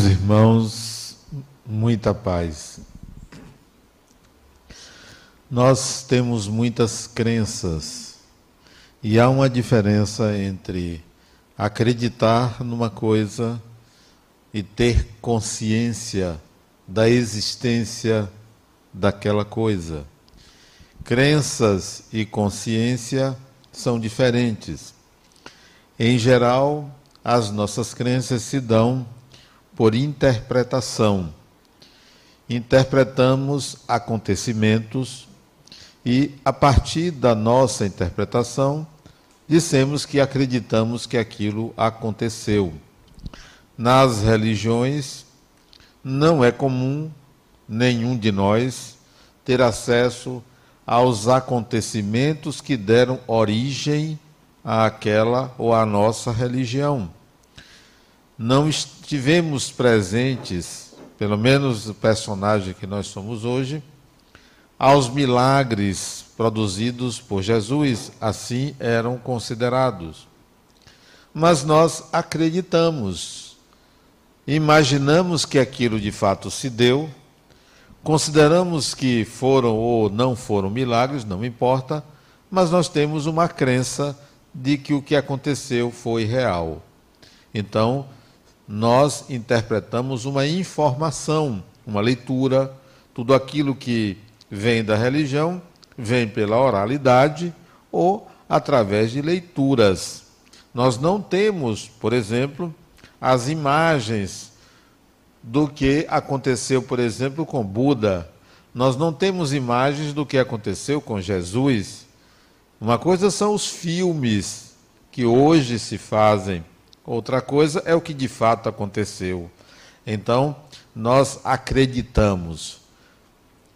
Meus irmãos, muita paz. Nós temos muitas crenças e há uma diferença entre acreditar numa coisa e ter consciência da existência daquela coisa. Crenças e consciência são diferentes. Em geral, as nossas crenças se dão por interpretação. Interpretamos acontecimentos e, a partir da nossa interpretação, dissemos que acreditamos que aquilo aconteceu. Nas religiões, não é comum nenhum de nós ter acesso aos acontecimentos que deram origem àquela ou à nossa religião não estivemos presentes, pelo menos o personagem que nós somos hoje, aos milagres produzidos por Jesus, assim eram considerados. Mas nós acreditamos, imaginamos que aquilo de fato se deu, consideramos que foram ou não foram milagres, não importa, mas nós temos uma crença de que o que aconteceu foi real. Então, nós interpretamos uma informação, uma leitura, tudo aquilo que vem da religião vem pela oralidade ou através de leituras. Nós não temos, por exemplo, as imagens do que aconteceu, por exemplo, com Buda. Nós não temos imagens do que aconteceu com Jesus. Uma coisa são os filmes que hoje se fazem Outra coisa é o que de fato aconteceu. Então, nós acreditamos.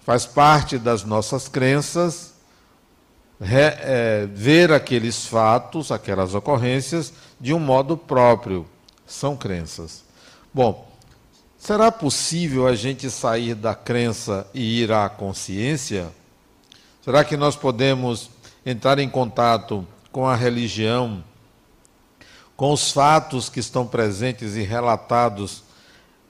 Faz parte das nossas crenças re, é, ver aqueles fatos, aquelas ocorrências, de um modo próprio. São crenças. Bom, será possível a gente sair da crença e ir à consciência? Será que nós podemos entrar em contato com a religião? Com os fatos que estão presentes e relatados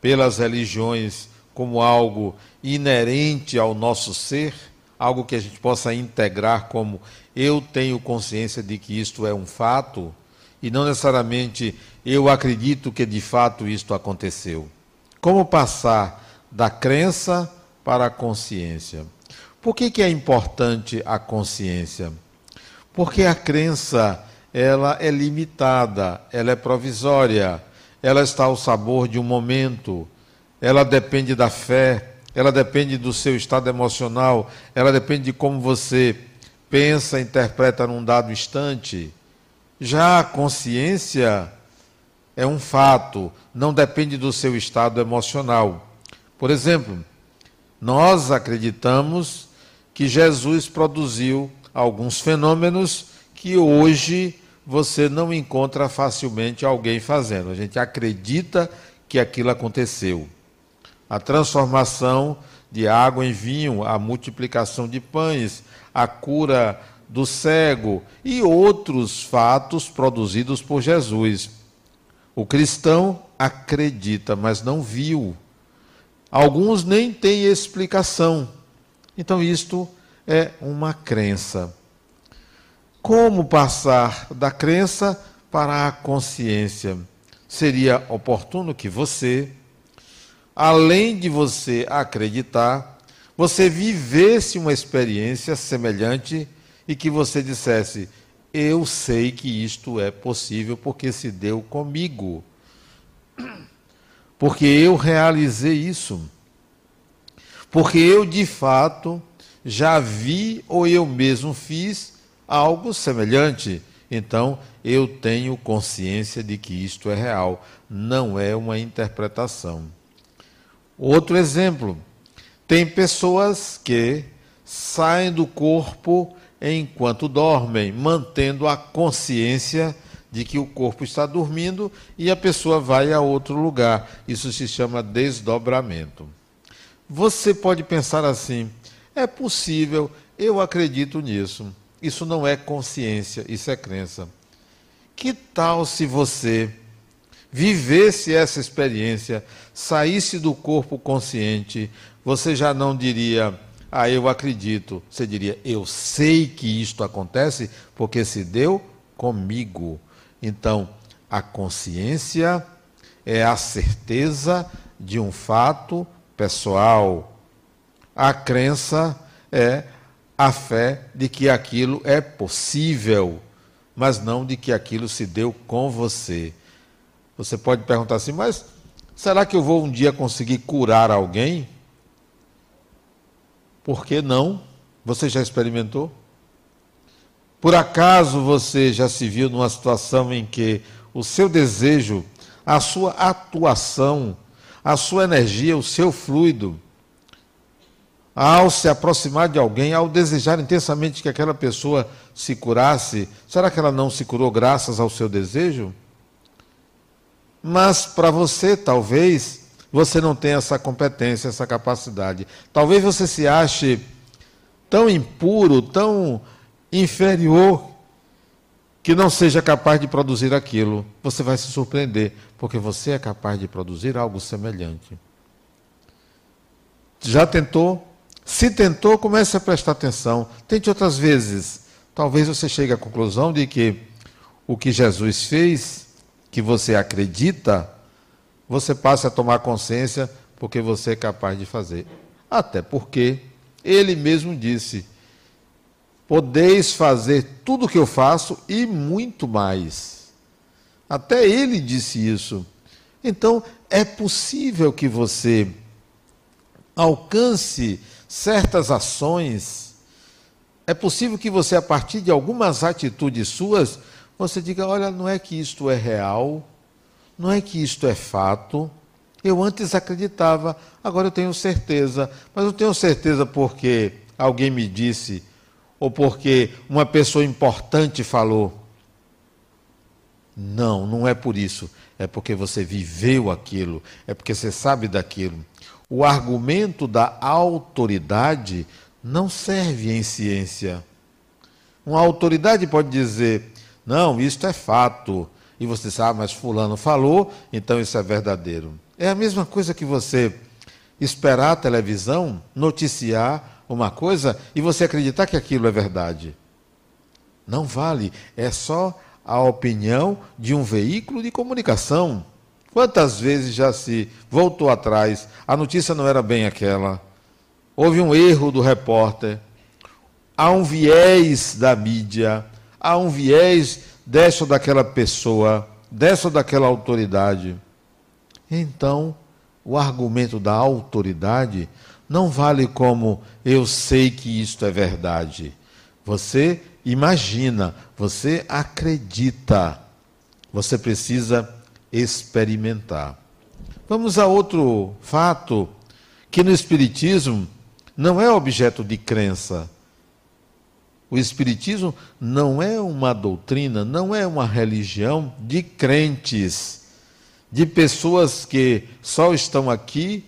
pelas religiões como algo inerente ao nosso ser, algo que a gente possa integrar como eu tenho consciência de que isto é um fato e não necessariamente eu acredito que de fato isto aconteceu. Como passar da crença para a consciência? Por que, que é importante a consciência? Porque a crença ela é limitada, ela é provisória, ela está ao sabor de um momento, ela depende da fé, ela depende do seu estado emocional, ela depende de como você pensa, interpreta num dado instante. Já a consciência é um fato, não depende do seu estado emocional. Por exemplo, nós acreditamos que Jesus produziu alguns fenômenos que hoje você não encontra facilmente alguém fazendo. A gente acredita que aquilo aconteceu. A transformação de água em vinho, a multiplicação de pães, a cura do cego e outros fatos produzidos por Jesus. O cristão acredita, mas não viu. Alguns nem têm explicação. Então, isto é uma crença. Como passar da crença para a consciência? Seria oportuno que você, além de você acreditar, você vivesse uma experiência semelhante e que você dissesse: Eu sei que isto é possível porque se deu comigo. Porque eu realizei isso. Porque eu de fato já vi ou eu mesmo fiz algo semelhante. Então, eu tenho consciência de que isto é real, não é uma interpretação. Outro exemplo: tem pessoas que saem do corpo enquanto dormem, mantendo a consciência de que o corpo está dormindo e a pessoa vai a outro lugar. Isso se chama desdobramento. Você pode pensar assim: é possível, eu acredito nisso. Isso não é consciência, isso é crença. Que tal se você vivesse essa experiência, saísse do corpo consciente, você já não diria, ah, eu acredito. Você diria, eu sei que isto acontece porque se deu comigo. Então, a consciência é a certeza de um fato pessoal. A crença é a fé de que aquilo é possível, mas não de que aquilo se deu com você. Você pode perguntar assim, mas será que eu vou um dia conseguir curar alguém? Por que não? Você já experimentou? Por acaso você já se viu numa situação em que o seu desejo, a sua atuação, a sua energia, o seu fluido, ao se aproximar de alguém, ao desejar intensamente que aquela pessoa se curasse, será que ela não se curou graças ao seu desejo? Mas para você, talvez, você não tem essa competência, essa capacidade. Talvez você se ache tão impuro, tão inferior, que não seja capaz de produzir aquilo. Você vai se surpreender, porque você é capaz de produzir algo semelhante. Já tentou? Se tentou, comece a prestar atenção. Tente outras vezes. Talvez você chegue à conclusão de que o que Jesus fez, que você acredita, você passe a tomar consciência porque você é capaz de fazer. Até porque ele mesmo disse: Podeis fazer tudo o que eu faço e muito mais. Até ele disse isso. Então, é possível que você alcance certas ações. É possível que você, a partir de algumas atitudes suas, você diga: olha, não é que isto é real, não é que isto é fato. Eu antes acreditava, agora eu tenho certeza. Mas eu tenho certeza porque alguém me disse, ou porque uma pessoa importante falou. Não, não é por isso. É porque você viveu aquilo, é porque você sabe daquilo. O argumento da autoridade não serve em ciência. Uma autoridade pode dizer: não, isto é fato, e você sabe, mas Fulano falou, então isso é verdadeiro. É a mesma coisa que você esperar a televisão noticiar uma coisa e você acreditar que aquilo é verdade. Não vale, é só a opinião de um veículo de comunicação. Quantas vezes já se voltou atrás, a notícia não era bem aquela, houve um erro do repórter, há um viés da mídia, há um viés dessa ou daquela pessoa, dessa ou daquela autoridade. Então, o argumento da autoridade não vale como eu sei que isto é verdade. Você imagina, você acredita. Você precisa experimentar. Vamos a outro fato que no Espiritismo não é objeto de crença, o Espiritismo não é uma doutrina, não é uma religião de crentes, de pessoas que só estão aqui,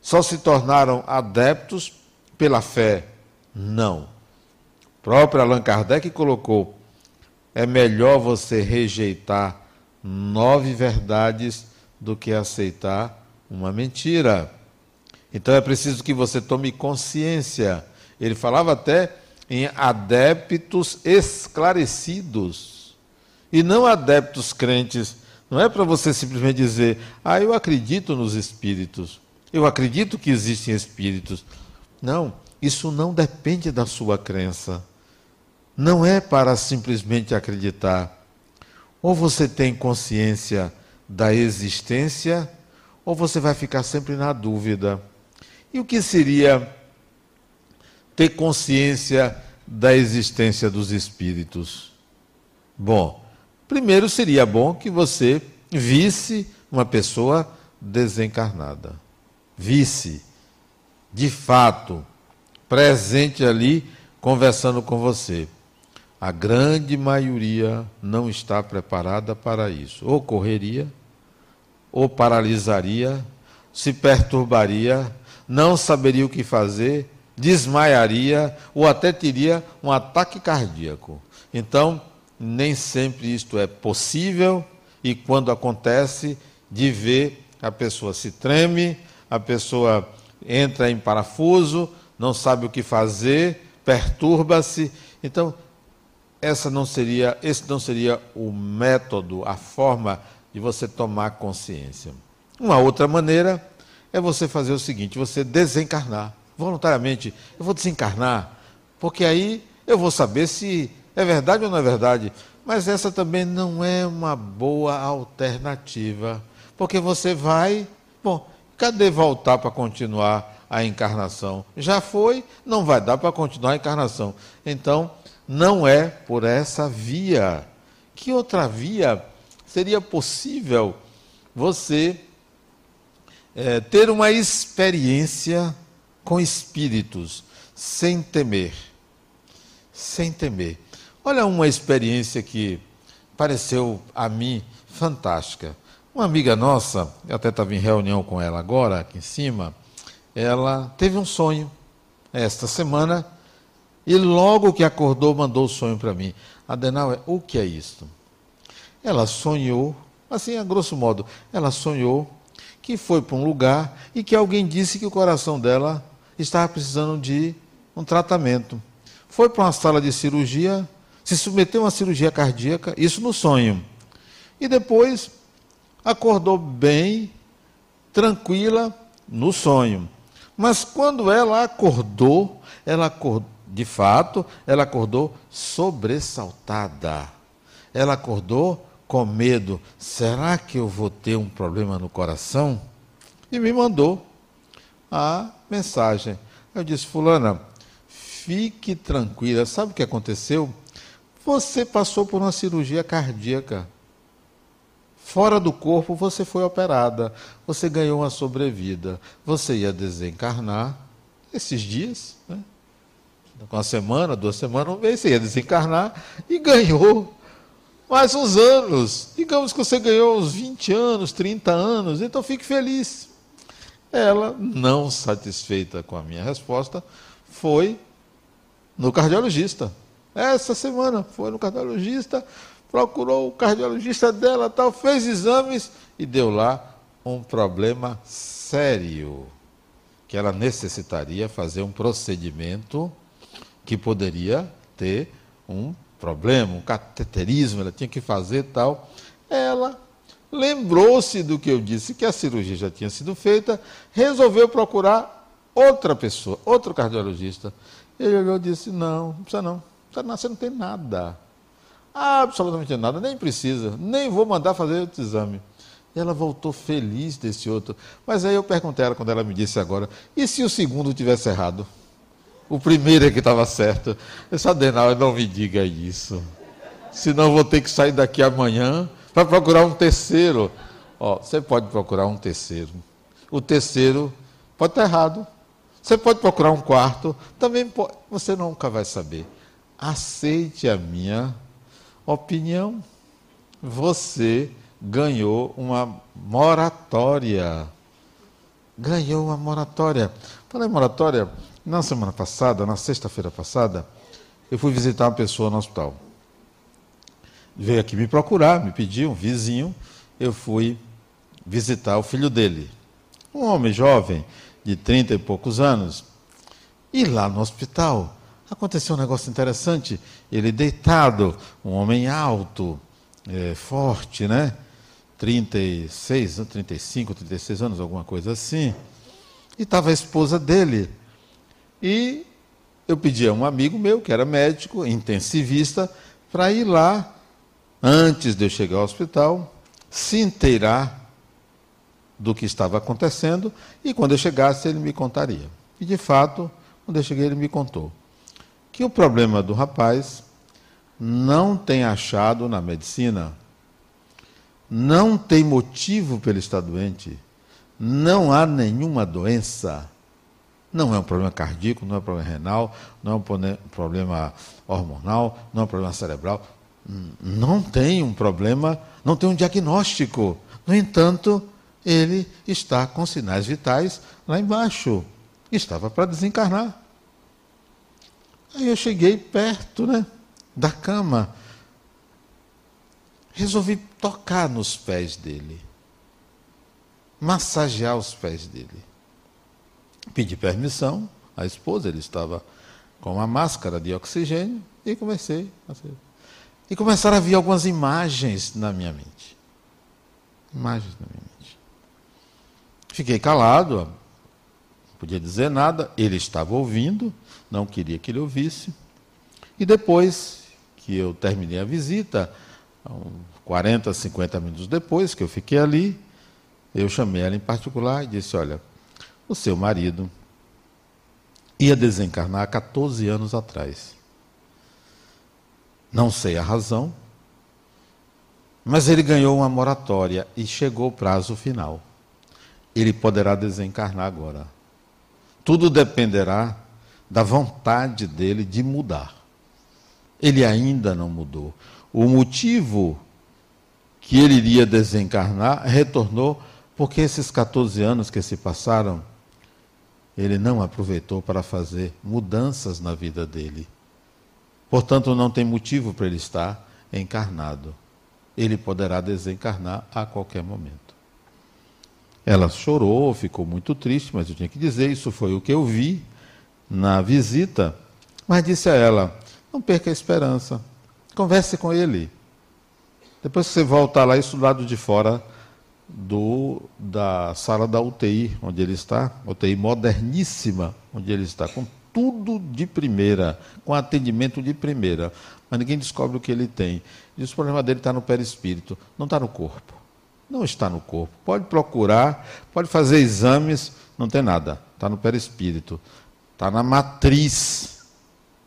só se tornaram adeptos pela fé. Não. O próprio Allan Kardec colocou: é melhor você rejeitar nove verdades do que aceitar uma mentira. Então é preciso que você tome consciência. Ele falava até em adeptos esclarecidos e não adeptos crentes. Não é para você simplesmente dizer, ah, eu acredito nos espíritos, eu acredito que existem espíritos. Não, isso não depende da sua crença. Não é para simplesmente acreditar. Ou você tem consciência da existência, ou você vai ficar sempre na dúvida. E o que seria ter consciência da existência dos espíritos? Bom, primeiro seria bom que você visse uma pessoa desencarnada. Visse, de fato, presente ali, conversando com você. A grande maioria não está preparada para isso. Ou correria, ou paralisaria, se perturbaria, não saberia o que fazer desmaiaria ou até teria um ataque cardíaco. Então, nem sempre isto é possível e quando acontece, de ver a pessoa se treme, a pessoa entra em parafuso, não sabe o que fazer, perturba-se. Então, essa não seria, esse não seria o método, a forma de você tomar consciência. Uma outra maneira é você fazer o seguinte: você desencarnar. Voluntariamente, eu vou desencarnar, porque aí eu vou saber se é verdade ou não é verdade. Mas essa também não é uma boa alternativa, porque você vai. Bom, cadê voltar para continuar a encarnação? Já foi, não vai dar para continuar a encarnação. Então, não é por essa via. Que outra via seria possível você é, ter uma experiência com espíritos sem temer? Sem temer. Olha uma experiência que pareceu a mim fantástica. Uma amiga nossa, eu até estava em reunião com ela agora, aqui em cima, ela teve um sonho esta semana e logo que acordou, mandou o sonho para mim. Adenauer, o que é isto? Ela sonhou, assim, a grosso modo, ela sonhou que foi para um lugar e que alguém disse que o coração dela estava precisando de um tratamento. Foi para uma sala de cirurgia, se submeteu a uma cirurgia cardíaca, isso no sonho. E depois acordou bem, tranquila, no sonho. Mas quando ela acordou, ela acordou de fato, ela acordou sobressaltada. Ela acordou com medo: será que eu vou ter um problema no coração? E me mandou a mensagem. Eu disse: Fulana, fique tranquila. Sabe o que aconteceu? Você passou por uma cirurgia cardíaca. Fora do corpo, você foi operada. Você ganhou uma sobrevida. Você ia desencarnar esses dias, né? Com uma semana, duas semanas, um mês, você ia desencarnar e ganhou mais uns anos. Digamos que você ganhou uns 20 anos, 30 anos, então fique feliz. Ela, não satisfeita com a minha resposta, foi no cardiologista. Essa semana foi no cardiologista, procurou o cardiologista dela, tal, fez exames e deu lá um problema sério, que ela necessitaria fazer um procedimento que poderia ter um problema, um cateterismo, ela tinha que fazer tal. Ela lembrou-se do que eu disse, que a cirurgia já tinha sido feita, resolveu procurar outra pessoa, outro cardiologista. Ele olhou e disse: Não, não precisa não, você não tem nada. Absolutamente nada, nem precisa, nem vou mandar fazer outro exame. E ela voltou feliz desse outro. Mas aí eu perguntei a ela, quando ela me disse agora: e se o segundo tivesse errado? O primeiro é que estava certo. Essa Adenauer não me diga isso. Senão vou ter que sair daqui amanhã para procurar um terceiro. Ó, você pode procurar um terceiro. O terceiro pode estar errado. Você pode procurar um quarto. Também pode. Você nunca vai saber. Aceite a minha opinião. Você ganhou uma moratória. Ganhou uma moratória. Falei moratória, na semana passada, na sexta-feira passada, eu fui visitar uma pessoa no hospital. Veio aqui me procurar, me pediu, um vizinho, eu fui visitar o filho dele. Um homem jovem, de trinta e poucos anos. E lá no hospital aconteceu um negócio interessante. Ele deitado, um homem alto, é, forte, né? 36, 35, 36 anos, alguma coisa assim. E estava a esposa dele e eu pedi a um amigo meu, que era médico, intensivista, para ir lá, antes de eu chegar ao hospital, se inteirar do que estava acontecendo e quando eu chegasse ele me contaria. E de fato, quando eu cheguei, ele me contou que o problema do rapaz não tem achado na medicina, não tem motivo para ele estar doente, não há nenhuma doença não é um problema cardíaco, não é um problema renal, não é um problema hormonal, não é um problema cerebral. Não tem um problema, não tem um diagnóstico. No entanto, ele está com sinais vitais lá embaixo. Estava para desencarnar. Aí eu cheguei perto né, da cama. Resolvi tocar nos pés dele. massagear os pés dele. Pedi permissão à esposa, ele estava com uma máscara de oxigênio, e comecei a ser. E começaram a vir algumas imagens na minha mente. Imagens na minha mente. Fiquei calado, não podia dizer nada, ele estava ouvindo, não queria que ele ouvisse. E depois que eu terminei a visita, 40, 50 minutos depois que eu fiquei ali, eu chamei ela em particular e disse: Olha, o seu marido ia desencarnar há 14 anos atrás. Não sei a razão, mas ele ganhou uma moratória e chegou o prazo final. Ele poderá desencarnar agora. Tudo dependerá da vontade dele de mudar. Ele ainda não mudou. O motivo que ele iria desencarnar retornou porque esses 14 anos que se passaram, ele não aproveitou para fazer mudanças na vida dele. Portanto, não tem motivo para ele estar encarnado. Ele poderá desencarnar a qualquer momento. Ela chorou, ficou muito triste, mas eu tinha que dizer, isso foi o que eu vi na visita. Mas disse a ela: não perca a esperança, converse com ele. Depois que você voltar lá, isso do lado de fora do, da sala da UTI, onde ele está, UTI moderníssima, onde ele está, com tudo de primeira, com atendimento de primeira, mas ninguém descobre o que ele tem. E o problema dele está no perispírito, não está no corpo. Não está no corpo. Pode procurar, pode fazer exames, não tem nada. Está no perispírito. Está na matriz,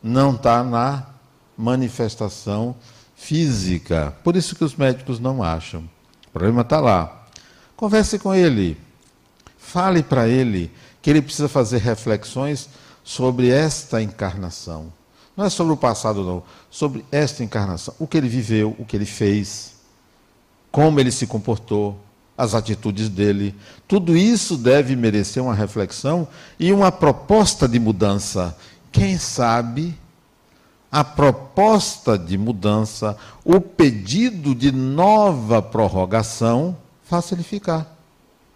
não está na manifestação física. Por isso que os médicos não acham. O problema está lá. Converse com ele. Fale para ele que ele precisa fazer reflexões sobre esta encarnação. Não é sobre o passado, não. Sobre esta encarnação. O que ele viveu, o que ele fez, como ele se comportou, as atitudes dele. Tudo isso deve merecer uma reflexão e uma proposta de mudança. Quem sabe a proposta de mudança, o pedido de nova prorrogação, faça ele ficar.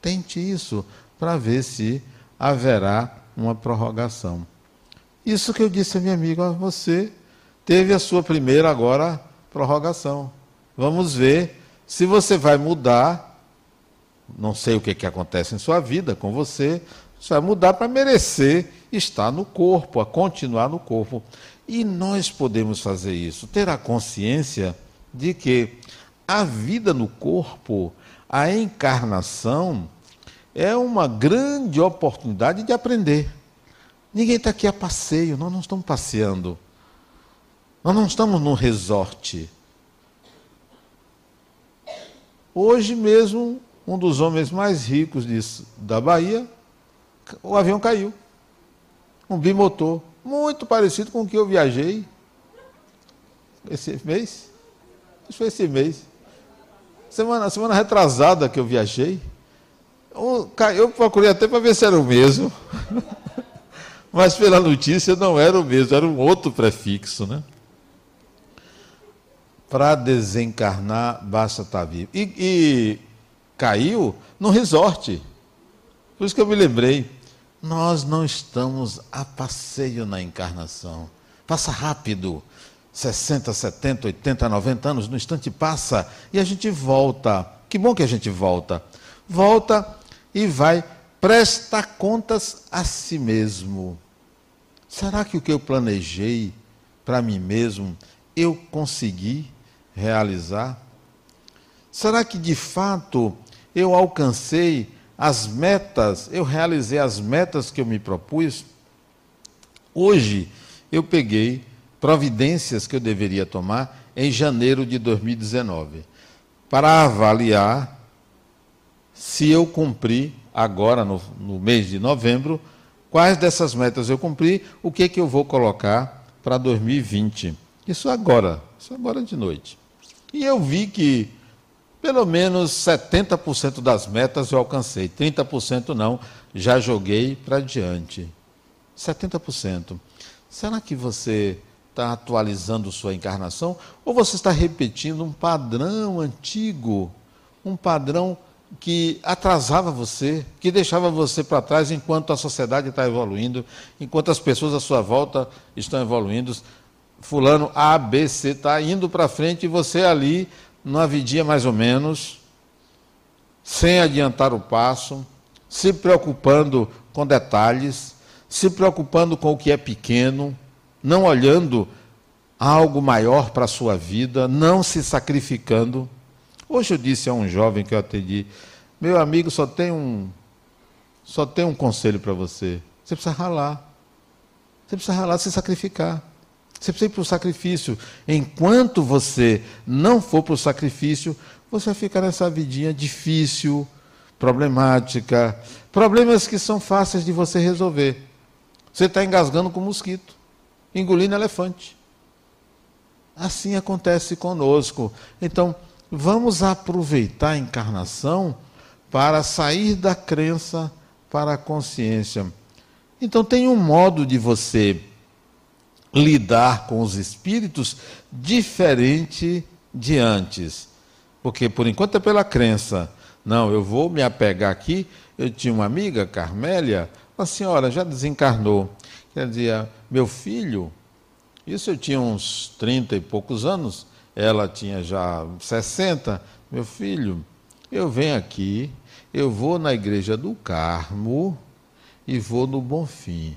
Tente isso para ver se haverá uma prorrogação. Isso que eu disse a minha amiga, você teve a sua primeira agora prorrogação. Vamos ver se você vai mudar. Não sei o que, que acontece em sua vida com você. Você vai mudar para merecer estar no corpo, a continuar no corpo. E nós podemos fazer isso, ter a consciência de que a vida no corpo, a encarnação, é uma grande oportunidade de aprender. Ninguém está aqui a passeio, nós não estamos passeando. Nós não estamos num resort. Hoje mesmo, um dos homens mais ricos de, da Bahia, o avião caiu. Um bimotor, muito parecido com o que eu viajei esse mês. Isso foi esse mês. Semana, semana retrasada que eu viajei. Eu procurei até para ver se era o mesmo. Mas pela notícia não era o mesmo, era um outro prefixo, né? Para desencarnar, basta estar tá vivo. E, e caiu no resort. Por isso que eu me lembrei. Nós não estamos a passeio na encarnação. Passa rápido. 60, 70, 80, 90 anos, no instante passa e a gente volta. Que bom que a gente volta. Volta e vai prestar contas a si mesmo. Será que o que eu planejei para mim mesmo eu consegui realizar? Será que de fato eu alcancei as metas, eu realizei as metas que eu me propus? Hoje eu peguei providências que eu deveria tomar em janeiro de 2019 para avaliar se eu cumpri agora no, no mês de novembro, quais dessas metas eu cumpri, o que, que eu vou colocar para 2020. Isso agora, isso agora de noite. E eu vi que pelo menos 70% das metas eu alcancei, 30% não, já joguei para diante. 70%. Será que você está atualizando sua encarnação ou você está repetindo um padrão antigo, um padrão que atrasava você, que deixava você para trás enquanto a sociedade está evoluindo, enquanto as pessoas à sua volta estão evoluindo. Fulano A, B, C está indo para frente e você ali, numa vidinha mais ou menos, sem adiantar o passo, se preocupando com detalhes, se preocupando com o que é pequeno, não olhando algo maior para a sua vida, não se sacrificando. Hoje eu disse a um jovem que eu atendi, meu amigo, só tem um só tem um conselho para você. Você precisa ralar. Você precisa ralar, se sacrificar. Você precisa ir para o sacrifício. Enquanto você não for para o sacrifício, você vai ficar nessa vidinha difícil, problemática, problemas que são fáceis de você resolver. Você está engasgando com mosquito, engolindo elefante. Assim acontece conosco. Então, vamos aproveitar a encarnação para sair da crença para a consciência. Então, tem um modo de você lidar com os espíritos diferente de antes. Porque, por enquanto, é pela crença. Não, eu vou me apegar aqui. Eu tinha uma amiga, Carmélia, uma senhora já desencarnou. Quer dizer, meu filho isso eu tinha uns 30 e poucos anos, ela tinha já 60. Meu filho, eu venho aqui, eu vou na igreja do Carmo e vou no Bonfim.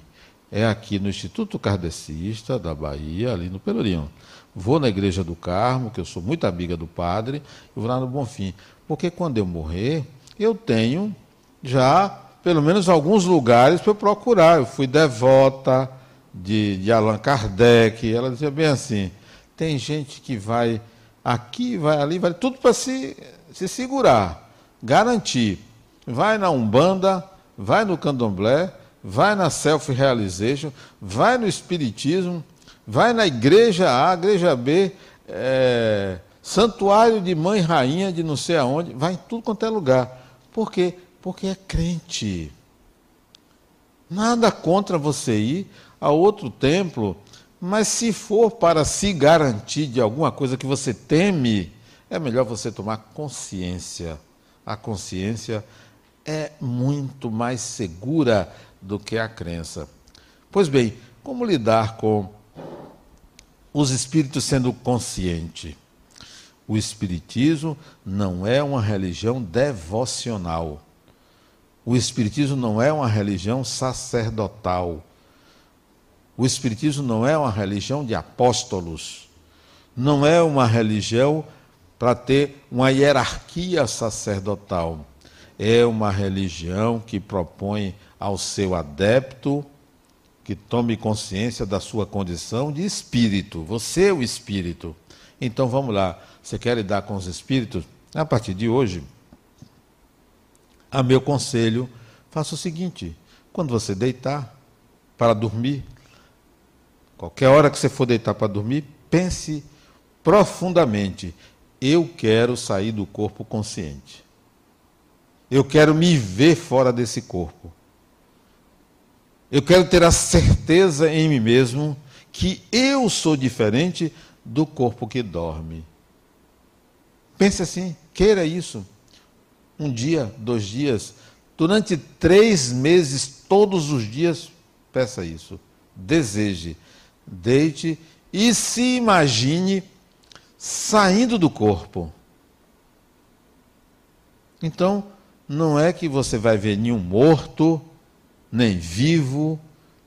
É aqui no Instituto Kardecista da Bahia, ali no Pelourinho. Vou na igreja do Carmo, que eu sou muito amiga do padre, e vou lá no Bonfim. Porque quando eu morrer, eu tenho já pelo menos alguns lugares para eu procurar. Eu fui devota, de, de Allan Kardec, ela dizia bem assim: tem gente que vai aqui, vai ali, vai tudo para se, se segurar, garantir. Vai na Umbanda, vai no Candomblé, vai na Self-Realization, vai no Espiritismo, vai na Igreja A, Igreja B, é, Santuário de Mãe Rainha de não sei aonde, vai em tudo quanto é lugar. Por quê? Porque é crente. Nada contra você ir, a outro templo, mas se for para se garantir de alguma coisa que você teme, é melhor você tomar consciência. A consciência é muito mais segura do que a crença. Pois bem, como lidar com os espíritos sendo consciente? O espiritismo não é uma religião devocional. O espiritismo não é uma religião sacerdotal. O Espiritismo não é uma religião de apóstolos, não é uma religião para ter uma hierarquia sacerdotal. É uma religião que propõe ao seu adepto que tome consciência da sua condição de espírito. Você é o espírito. Então vamos lá. Você quer lidar com os espíritos? A partir de hoje, a meu conselho, faça o seguinte: quando você deitar para dormir, Qualquer hora que você for deitar para dormir, pense profundamente: eu quero sair do corpo consciente. Eu quero me ver fora desse corpo. Eu quero ter a certeza em mim mesmo que eu sou diferente do corpo que dorme. Pense assim, queira isso. Um dia, dois dias, durante três meses, todos os dias, peça isso. Deseje deite e se imagine saindo do corpo. Então, não é que você vai ver nenhum morto, nem vivo,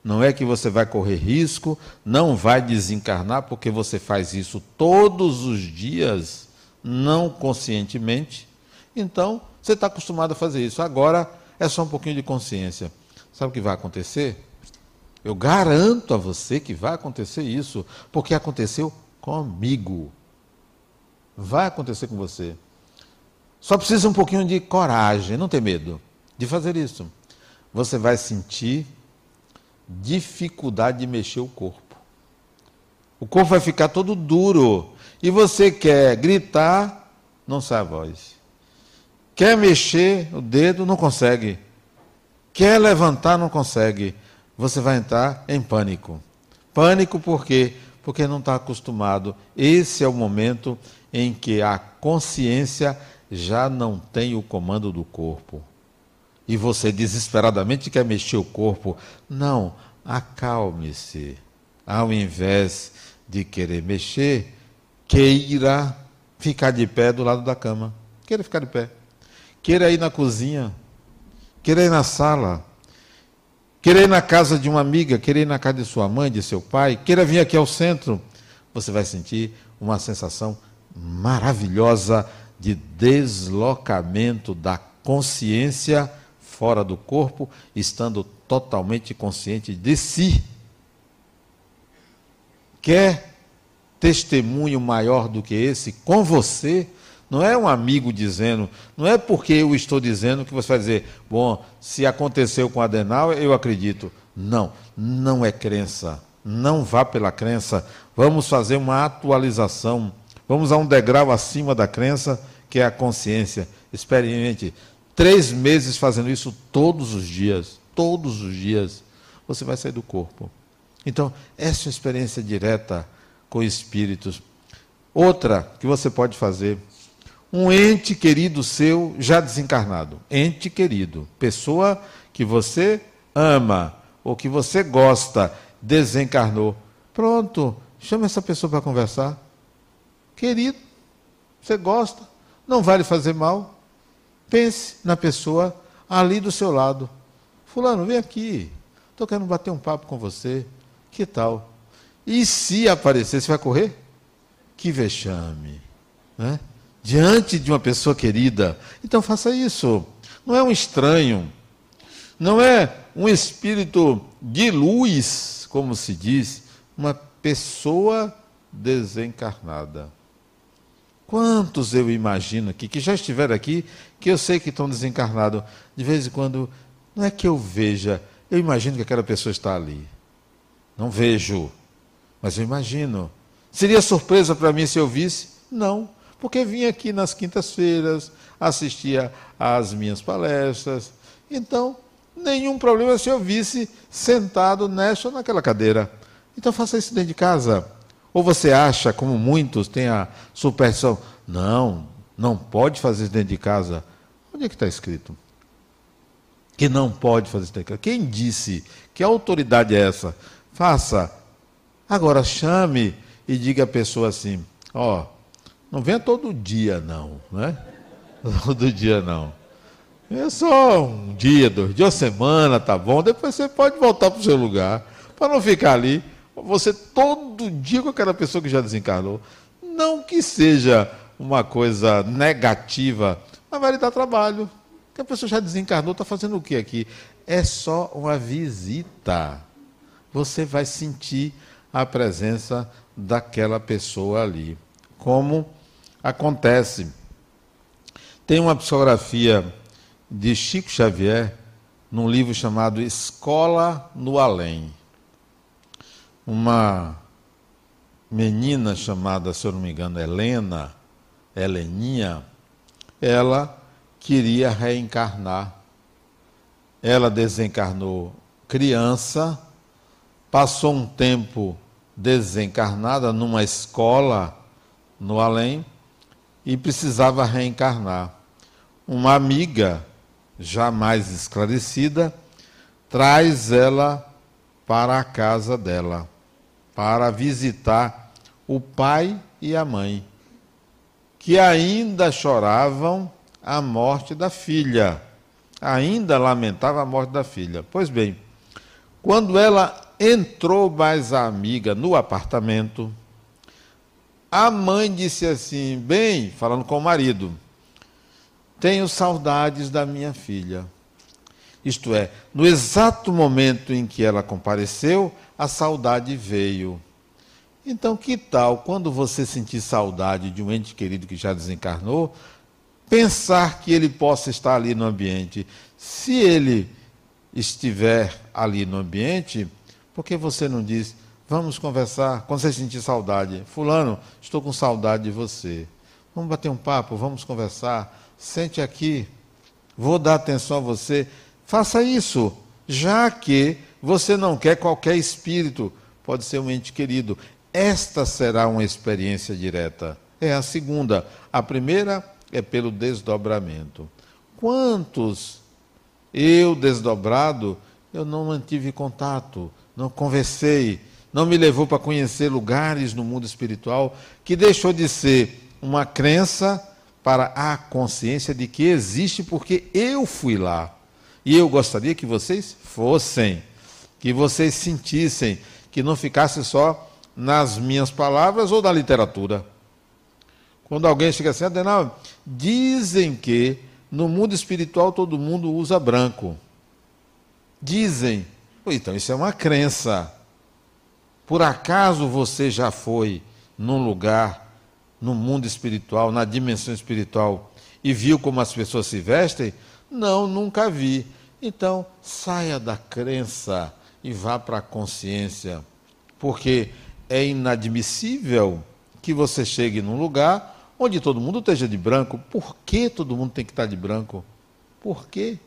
não é que você vai correr risco, não vai desencarnar, porque você faz isso todos os dias, não conscientemente. Então, você está acostumado a fazer isso. Agora é só um pouquinho de consciência. Sabe o que vai acontecer? Eu garanto a você que vai acontecer isso, porque aconteceu comigo. Vai acontecer com você. Só precisa um pouquinho de coragem, não ter medo de fazer isso. Você vai sentir dificuldade de mexer o corpo. O corpo vai ficar todo duro. E você quer gritar, não sai a voz. Quer mexer o dedo, não consegue. Quer levantar, não consegue você vai entrar em pânico. Pânico por quê? Porque não está acostumado. Esse é o momento em que a consciência já não tem o comando do corpo. E você desesperadamente quer mexer o corpo. Não, acalme-se. Ao invés de querer mexer, queira ficar de pé do lado da cama. Queira ficar de pé. Queira ir na cozinha. Queira ir na sala. Queira ir na casa de uma amiga. Queira ir na casa de sua mãe, de seu pai. Queira vir aqui ao centro. Você vai sentir uma sensação maravilhosa de deslocamento da consciência fora do corpo, estando totalmente consciente de si. Quer testemunho maior do que esse com você? Não é um amigo dizendo, não é porque eu estou dizendo que você vai dizer, bom, se aconteceu com Adenal, eu acredito. Não, não é crença. Não vá pela crença. Vamos fazer uma atualização. Vamos a um degrau acima da crença, que é a consciência. Experimente três meses fazendo isso todos os dias. Todos os dias. Você vai sair do corpo. Então, essa é uma experiência direta com espíritos. Outra que você pode fazer um ente querido seu já desencarnado. Ente querido, pessoa que você ama ou que você gosta, desencarnou. Pronto, chama essa pessoa para conversar. Querido, você gosta, não vai lhe fazer mal. Pense na pessoa ali do seu lado. Fulano, vem aqui. Estou querendo bater um papo com você. Que tal? E se aparecer, você vai correr? Que vexame. Né? Diante de uma pessoa querida. Então faça isso. Não é um estranho, não é um espírito de luz, como se diz, uma pessoa desencarnada. Quantos eu imagino aqui, que já estiveram aqui, que eu sei que estão desencarnados. De vez em quando, não é que eu veja, eu imagino que aquela pessoa está ali. Não vejo, mas eu imagino. Seria surpresa para mim se eu visse? Não porque vinha aqui nas quintas-feiras, assistia às minhas palestras. Então, nenhum problema se eu visse sentado nessa ou naquela cadeira. Então, faça isso dentro de casa. Ou você acha, como muitos têm a superstição, não, não pode fazer isso dentro de casa. Onde é que está escrito? Que não pode fazer isso dentro de casa. Quem disse? Que autoridade é essa? Faça. Agora chame e diga à pessoa assim: ó, oh, não venha todo dia, não, né? Todo dia não. É só um dia, dois dias, uma semana, tá bom? Depois você pode voltar para o seu lugar, para não ficar ali. Você todo dia com aquela pessoa que já desencarnou. Não que seja uma coisa negativa, mas vai lhe dar trabalho. Porque a pessoa já desencarnou, está fazendo o que aqui? É só uma visita. Você vai sentir a presença daquela pessoa ali. Como acontece. Tem uma psicografia de Chico Xavier num livro chamado Escola no Além. Uma menina chamada, se eu não me engano, Helena, Heleninha, ela queria reencarnar. Ela desencarnou criança, passou um tempo desencarnada numa escola no além e precisava reencarnar. Uma amiga, já mais esclarecida, traz ela para a casa dela, para visitar o pai e a mãe, que ainda choravam a morte da filha, ainda lamentavam a morte da filha. Pois bem, quando ela entrou mais a amiga no apartamento, a mãe disse assim, bem, falando com o marido, tenho saudades da minha filha. Isto é, no exato momento em que ela compareceu, a saudade veio. Então, que tal, quando você sentir saudade de um ente querido que já desencarnou, pensar que ele possa estar ali no ambiente? Se ele estiver ali no ambiente, por que você não diz, Vamos conversar quando você sentir saudade. Fulano, estou com saudade de você. Vamos bater um papo, vamos conversar. Sente aqui. Vou dar atenção a você. Faça isso, já que você não quer qualquer espírito, pode ser um ente querido. Esta será uma experiência direta. É a segunda. A primeira é pelo desdobramento. Quantos eu, desdobrado, eu não mantive contato, não conversei, não me levou para conhecer lugares no mundo espiritual que deixou de ser uma crença para a consciência de que existe porque eu fui lá. E eu gostaria que vocês fossem, que vocês sentissem, que não ficasse só nas minhas palavras ou na literatura. Quando alguém chega assim, Adenal, dizem que no mundo espiritual todo mundo usa branco. Dizem. Então isso é uma crença. Por acaso você já foi num lugar, no mundo espiritual, na dimensão espiritual, e viu como as pessoas se vestem? Não, nunca vi. Então, saia da crença e vá para a consciência. Porque é inadmissível que você chegue num lugar onde todo mundo esteja de branco. Por que todo mundo tem que estar de branco? Por quê?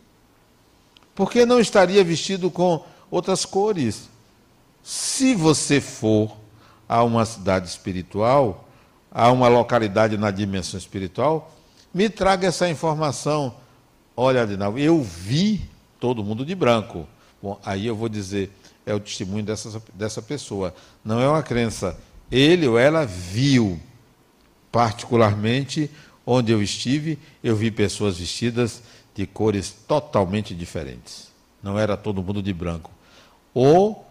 Por que não estaria vestido com outras cores? Se você for a uma cidade espiritual, a uma localidade na dimensão espiritual, me traga essa informação. Olha, Adinal, eu vi todo mundo de branco. Bom, aí eu vou dizer, é o testemunho dessa, dessa pessoa. Não é uma crença. Ele ou ela viu. Particularmente, onde eu estive, eu vi pessoas vestidas de cores totalmente diferentes. Não era todo mundo de branco. Ou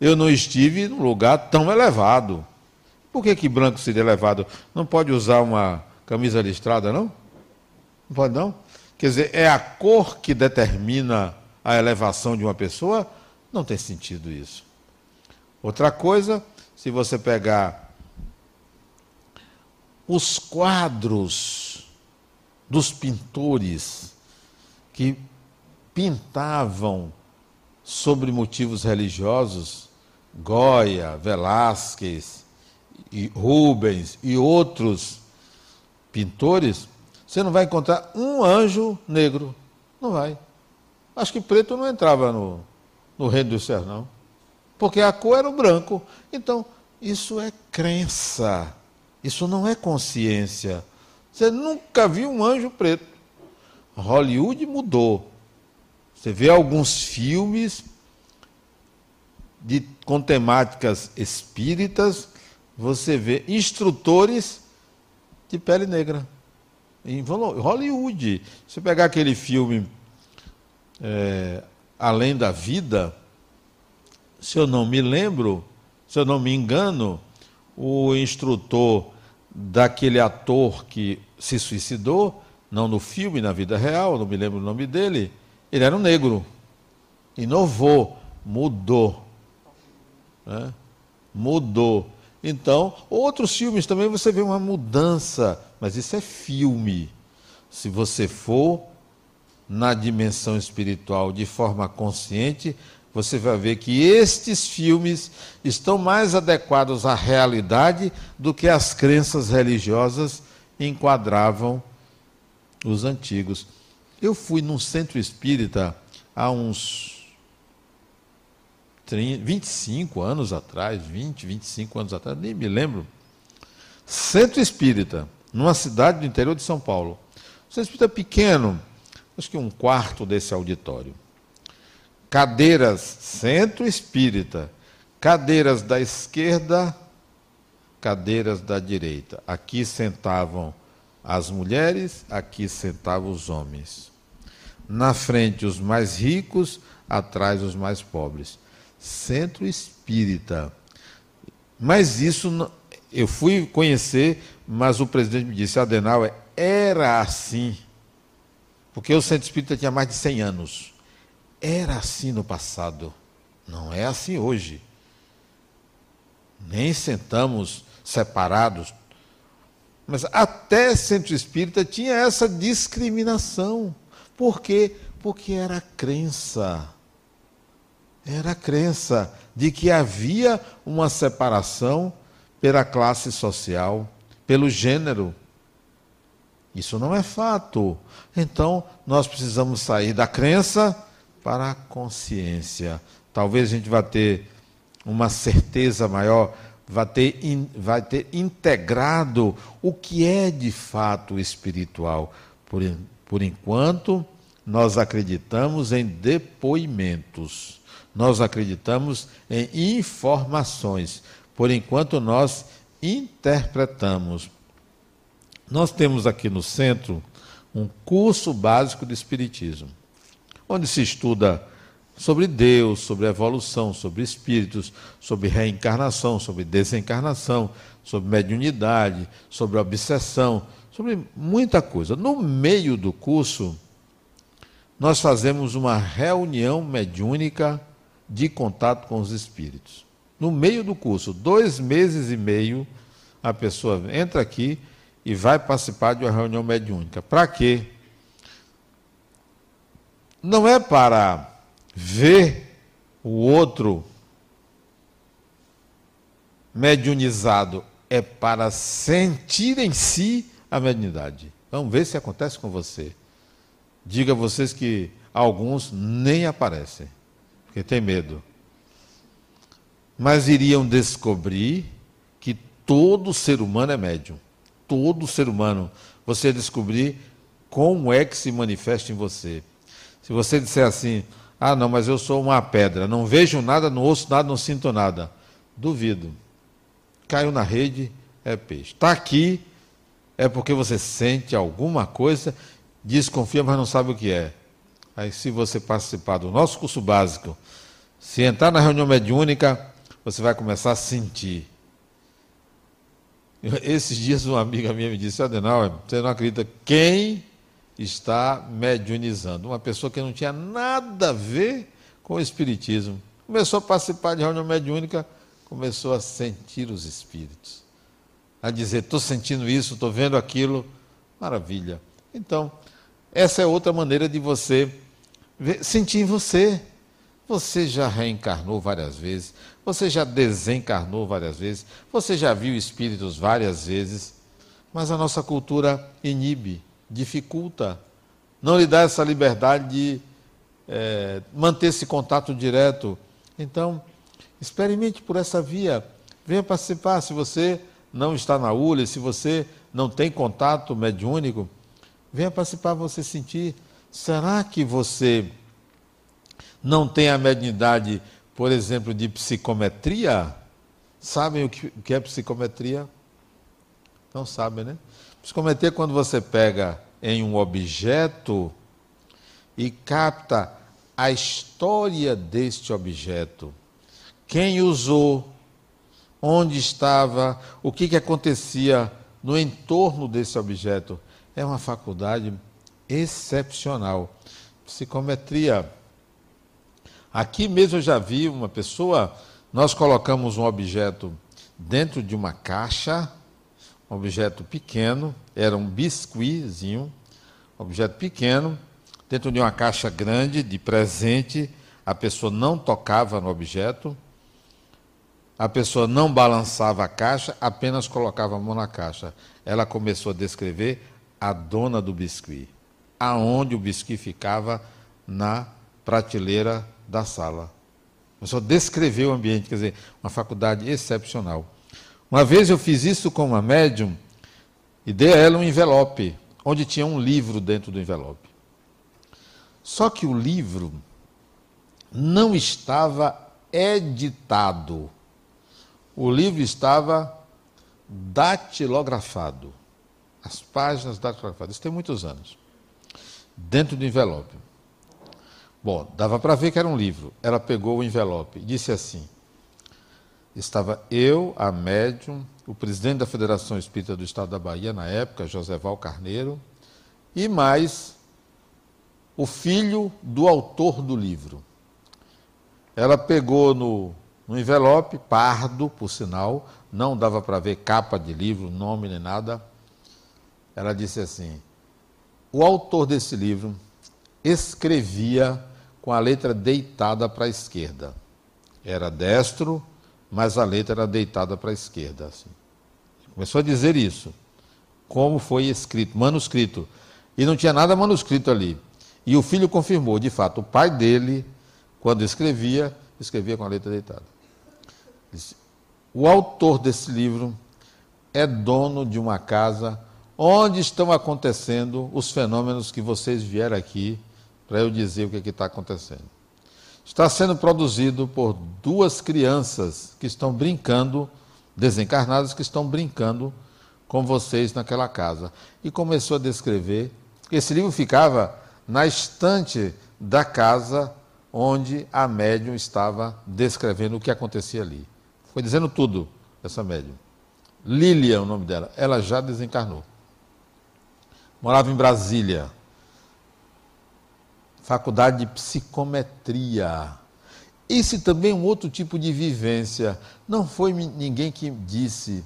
eu não estive num lugar tão elevado. Por que, que branco seria elevado? Não pode usar uma camisa listrada, não? Não pode, não? Quer dizer, é a cor que determina a elevação de uma pessoa? Não tem sentido isso. Outra coisa, se você pegar os quadros dos pintores que pintavam sobre motivos religiosos, Goya, Velázquez, e Rubens e outros pintores, você não vai encontrar um anjo negro. Não vai. Acho que preto não entrava no, no reino dos céus, não. Porque a cor era o branco. Então, isso é crença. Isso não é consciência. Você nunca viu um anjo preto. Hollywood mudou. Você vê alguns filmes de, com temáticas espíritas, você vê instrutores de pele negra. Em Hollywood. Se pegar aquele filme é, Além da Vida, se eu não me lembro, se eu não me engano, o instrutor daquele ator que se suicidou, não no filme, na vida real, não me lembro o nome dele, ele era um negro. Inovou, mudou. Né? Mudou. Então, outros filmes também você vê uma mudança, mas isso é filme. Se você for na dimensão espiritual de forma consciente, você vai ver que estes filmes estão mais adequados à realidade do que as crenças religiosas enquadravam os antigos. Eu fui num centro espírita há uns 30, 25 anos atrás, 20, 25 anos atrás, nem me lembro. Centro espírita, numa cidade do interior de São Paulo. Centro espírita pequeno, acho que um quarto desse auditório cadeiras centro espírita, cadeiras da esquerda, cadeiras da direita. Aqui sentavam as mulheres, aqui sentavam os homens. Na frente os mais ricos, atrás os mais pobres. Centro espírita. Mas isso eu fui conhecer, mas o presidente me disse, Adenauer, era assim. Porque o centro espírita tinha mais de 100 anos. Era assim no passado, não é assim hoje. Nem sentamos separados. Mas até centro espírita tinha essa discriminação. Por quê? Porque era crença. Era crença de que havia uma separação pela classe social, pelo gênero. Isso não é fato. Então, nós precisamos sair da crença para a consciência. Talvez a gente vá ter uma certeza maior vai ter, vai ter integrado o que é de fato espiritual. Por, por enquanto, nós acreditamos em depoimentos, nós acreditamos em informações. Por enquanto, nós interpretamos. Nós temos aqui no centro um curso básico de Espiritismo, onde se estuda sobre Deus, sobre evolução, sobre espíritos, sobre reencarnação, sobre desencarnação, sobre mediunidade, sobre obsessão, sobre muita coisa. No meio do curso, nós fazemos uma reunião mediúnica de contato com os espíritos. No meio do curso, dois meses e meio, a pessoa entra aqui e vai participar de uma reunião mediúnica. Para quê? Não é para ver o outro mediunizado, é para sentir em si a mediunidade. Vamos ver se acontece com você. Diga a vocês que alguns nem aparecem, porque tem medo. Mas iriam descobrir que todo ser humano é médium todo ser humano. Você descobrir como é que se manifesta em você. Se você disser assim, ah, não, mas eu sou uma pedra, não vejo nada, não ouço nada, não sinto nada. Duvido. Caiu na rede, é peixe. Está aqui, é porque você sente alguma coisa, desconfia, mas não sabe o que é. Aí, se você participar do nosso curso básico, se entrar na reunião mediúnica, você vai começar a sentir. Esses dias uma amiga minha me disse, Adenauer, você não acredita quem está mediunizando? Uma pessoa que não tinha nada a ver com o Espiritismo. Começou a participar de reunião mediúnica, começou a sentir os espíritos. A dizer, estou sentindo isso, estou vendo aquilo. Maravilha. Então, essa é outra maneira de você sentir em você. Você já reencarnou várias vezes, você já desencarnou várias vezes, você já viu espíritos várias vezes, mas a nossa cultura inibe, dificulta, não lhe dá essa liberdade de é, manter esse contato direto. Então, experimente por essa via, venha participar. Se você não está na ULE, se você não tem contato mediúnico, venha participar, você sentir. Será que você não tem a mediunidade, por exemplo, de psicometria? Sabem o que é psicometria? Não sabem, né? Psicometria é quando você pega em um objeto e capta a história deste objeto. Quem usou, onde estava, o que, que acontecia no entorno desse objeto. É uma faculdade excepcional. Psicometria Aqui mesmo eu já vi uma pessoa, nós colocamos um objeto dentro de uma caixa, um objeto pequeno, era um biscuitzinho, objeto pequeno, dentro de uma caixa grande de presente, a pessoa não tocava no objeto, a pessoa não balançava a caixa, apenas colocava a mão na caixa. Ela começou a descrever a dona do biscuit, aonde o biscuit ficava na prateleira da sala. Começou a descrever o ambiente, quer dizer, uma faculdade excepcional. Uma vez eu fiz isso com uma médium e dei a ela um envelope, onde tinha um livro dentro do envelope. Só que o livro não estava editado. O livro estava datilografado. As páginas datilografadas. Isso tem muitos anos. Dentro do envelope. Bom, dava para ver que era um livro. Ela pegou o envelope e disse assim: Estava eu, a médium, o presidente da Federação Espírita do Estado da Bahia, na época, José Val Carneiro, e mais o filho do autor do livro. Ela pegou no, no envelope, pardo, por sinal, não dava para ver capa de livro, nome nem nada. Ela disse assim: O autor desse livro escrevia com a letra deitada para a esquerda. Era destro, mas a letra era deitada para a esquerda. Assim. Começou a dizer isso. Como foi escrito, manuscrito. E não tinha nada manuscrito ali. E o filho confirmou, de fato, o pai dele, quando escrevia, escrevia com a letra deitada. O autor desse livro é dono de uma casa onde estão acontecendo os fenômenos que vocês vieram aqui para eu dizer o que é está acontecendo. Está sendo produzido por duas crianças que estão brincando, desencarnadas, que estão brincando com vocês naquela casa. E começou a descrever. Esse livro ficava na estante da casa onde a médium estava descrevendo o que acontecia ali. Foi dizendo tudo, essa médium. Lília é o nome dela. Ela já desencarnou. Morava em Brasília. Faculdade de psicometria. Esse também é um outro tipo de vivência. Não foi ninguém que disse.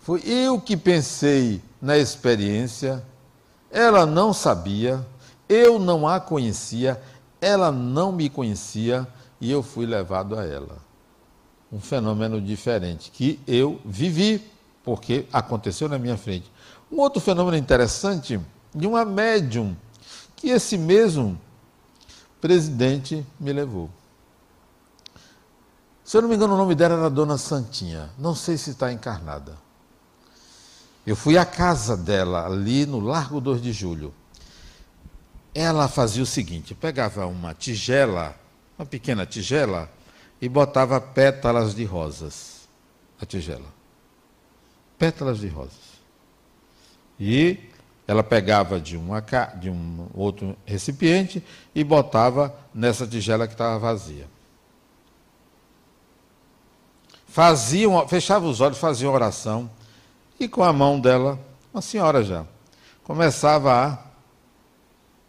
Foi eu que pensei na experiência. Ela não sabia, eu não a conhecia, ela não me conhecia e eu fui levado a ela. Um fenômeno diferente que eu vivi, porque aconteceu na minha frente. Um outro fenômeno interessante de uma médium que esse mesmo presidente me levou. Se eu não me engano, o nome dela era Dona Santinha. Não sei se está encarnada. Eu fui à casa dela, ali no Largo 2 de Julho ela fazia o seguinte: pegava uma tigela, uma pequena tigela, e botava pétalas de rosas a tigela. Pétalas de rosas. E ela pegava de, uma, de um outro recipiente e botava nessa tigela que estava vazia. Fazia uma, fechava os olhos, fazia uma oração, e com a mão dela, uma senhora já, começava a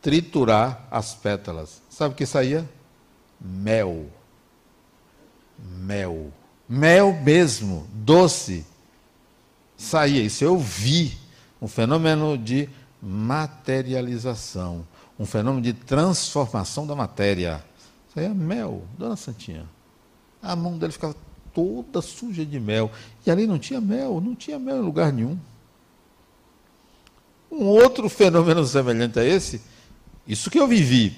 triturar as pétalas. Sabe o que saía? Mel. Mel. Mel mesmo, doce. Saía. Isso eu vi. Um fenômeno de materialização. Um fenômeno de transformação da matéria. Saía mel, dona Santinha. A mão dele ficava toda suja de mel. E ali não tinha mel, não tinha mel em lugar nenhum. Um outro fenômeno semelhante a esse isso que eu vivi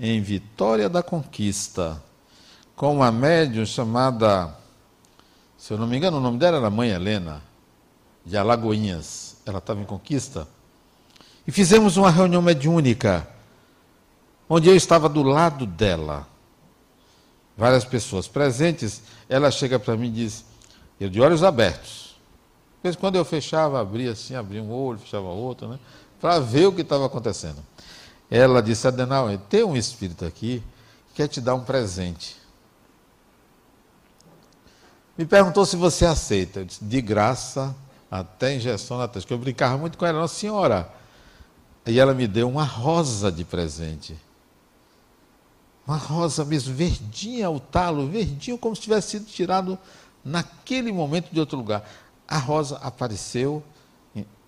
em Vitória da Conquista, com uma médium chamada, se eu não me engano, o nome dela era Mãe Helena, de Alagoinhas. Ela estava em Conquista. E fizemos uma reunião mediúnica, onde eu estava do lado dela. Várias pessoas presentes. Ela chega para mim e diz: Eu de olhos abertos. Quando eu fechava, abria assim, abria um olho, fechava outro, né? Para ver o que estava acontecendo. Ela disse: Adenauer, tem um espírito aqui que quer te dar um presente. Me perguntou se você aceita. Eu disse: de graça, até injeção na testa. Eu brincava muito com ela, Nossa Senhora. E ela me deu uma rosa de presente. Uma rosa mesmo, verdinha ao talo, verdinho, como se tivesse sido tirado naquele momento de outro lugar. A rosa apareceu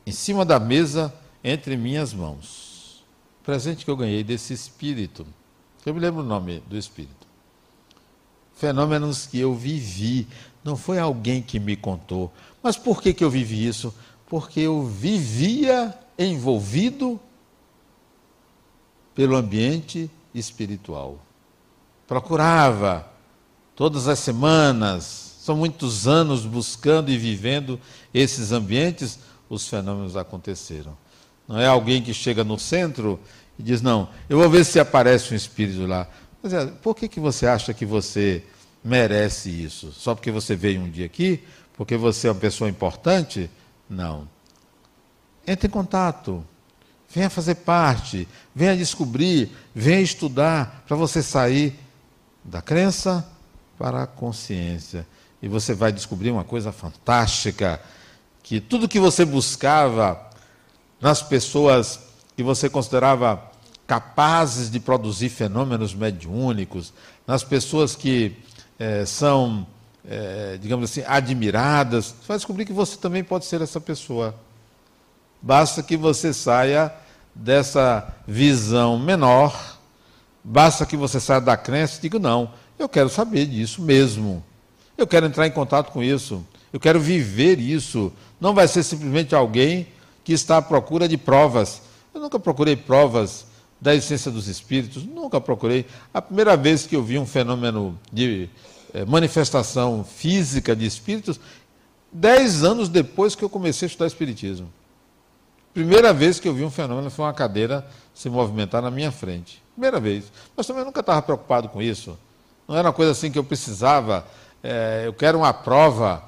em, cima da mesa entre minhas mãos presente que eu ganhei desse espírito. Eu me lembro o nome do espírito. Fenômenos que eu vivi. Não foi alguém que me contou. Mas por que, que eu vivi isso? Porque eu vivia envolvido pelo ambiente espiritual. Procurava todas as semanas, são muitos anos buscando e vivendo esses ambientes, os fenômenos aconteceram. Não é alguém que chega no centro e diz: Não, eu vou ver se aparece um espírito lá. Mas é, por que, que você acha que você merece isso? Só porque você veio um dia aqui? Porque você é uma pessoa importante? Não. Entre em contato. Venha fazer parte. Venha descobrir. Venha estudar para você sair da crença para a consciência. E você vai descobrir uma coisa fantástica: que tudo que você buscava nas pessoas que você considerava capazes de produzir fenômenos mediúnicos, nas pessoas que é, são, é, digamos assim, admiradas, você vai descobrir que você também pode ser essa pessoa. Basta que você saia dessa visão menor, basta que você saia da crença e diga: não, eu quero saber disso mesmo, eu quero entrar em contato com isso, eu quero viver isso. Não vai ser simplesmente alguém que está à procura de provas. Eu nunca procurei provas da essência dos espíritos, nunca procurei. A primeira vez que eu vi um fenômeno de é, manifestação física de espíritos dez anos depois que eu comecei a estudar Espiritismo. Primeira vez que eu vi um fenômeno foi uma cadeira se movimentar na minha frente. Primeira vez. Mas também nunca estava preocupado com isso. Não era uma coisa assim que eu precisava. É, eu quero uma prova.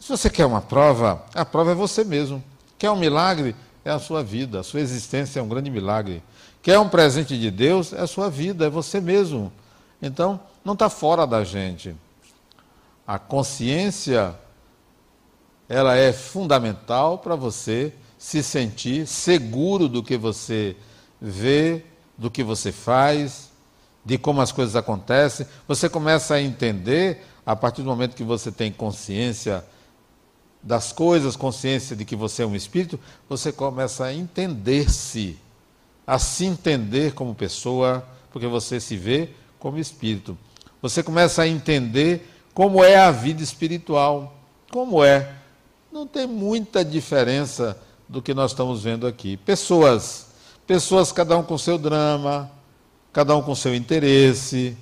Se você quer uma prova, a prova é você mesmo. Quer um milagre? É a sua vida. A sua existência é um grande milagre. Quer um presente de Deus? É a sua vida, é você mesmo. Então, não está fora da gente. A consciência, ela é fundamental para você se sentir seguro do que você vê, do que você faz, de como as coisas acontecem. Você começa a entender, a partir do momento que você tem consciência das coisas, consciência de que você é um espírito, você começa a entender-se, a se entender como pessoa, porque você se vê como espírito. Você começa a entender como é a vida espiritual. Como é? Não tem muita diferença do que nós estamos vendo aqui. Pessoas, pessoas cada um com seu drama, cada um com seu interesse,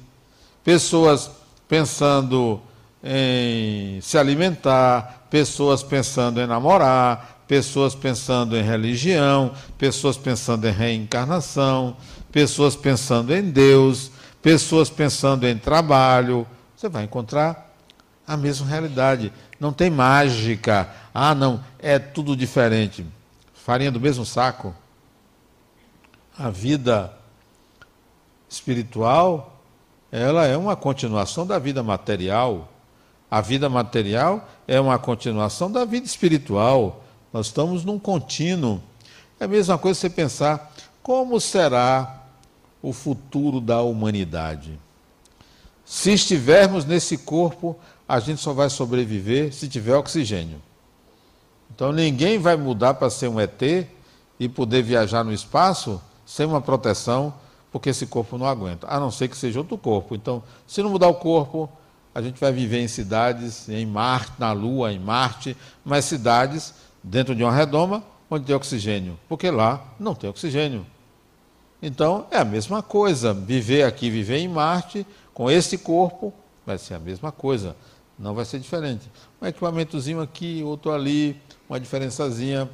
pessoas pensando em se alimentar, pessoas pensando em namorar, pessoas pensando em religião, pessoas pensando em reencarnação, pessoas pensando em Deus, pessoas pensando em trabalho. Você vai encontrar a mesma realidade. Não tem mágica. Ah, não, é tudo diferente. Farinha do mesmo saco. A vida espiritual, ela é uma continuação da vida material. A vida material é uma continuação da vida espiritual. Nós estamos num contínuo. É a mesma coisa você pensar como será o futuro da humanidade. Se estivermos nesse corpo, a gente só vai sobreviver se tiver oxigênio. Então ninguém vai mudar para ser um ET e poder viajar no espaço sem uma proteção, porque esse corpo não aguenta, a não ser que seja outro corpo. Então, se não mudar o corpo, a gente vai viver em cidades, em Marte, na Lua, em Marte, mas cidades dentro de uma redoma onde tem oxigênio, porque lá não tem oxigênio. Então é a mesma coisa, viver aqui, viver em Marte, com esse corpo, vai ser a mesma coisa, não vai ser diferente. Um equipamentozinho aqui, outro ali, uma diferençazinha,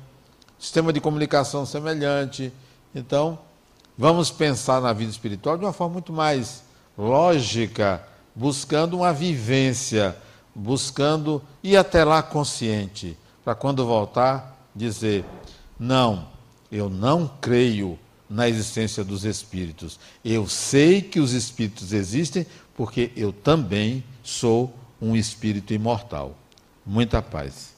sistema de comunicação semelhante. Então, vamos pensar na vida espiritual de uma forma muito mais lógica, buscando uma vivência, buscando ir até lá consciente, para quando voltar dizer: não, eu não creio na existência dos espíritos. Eu sei que os espíritos existem porque eu também sou um espírito imortal. Muita paz.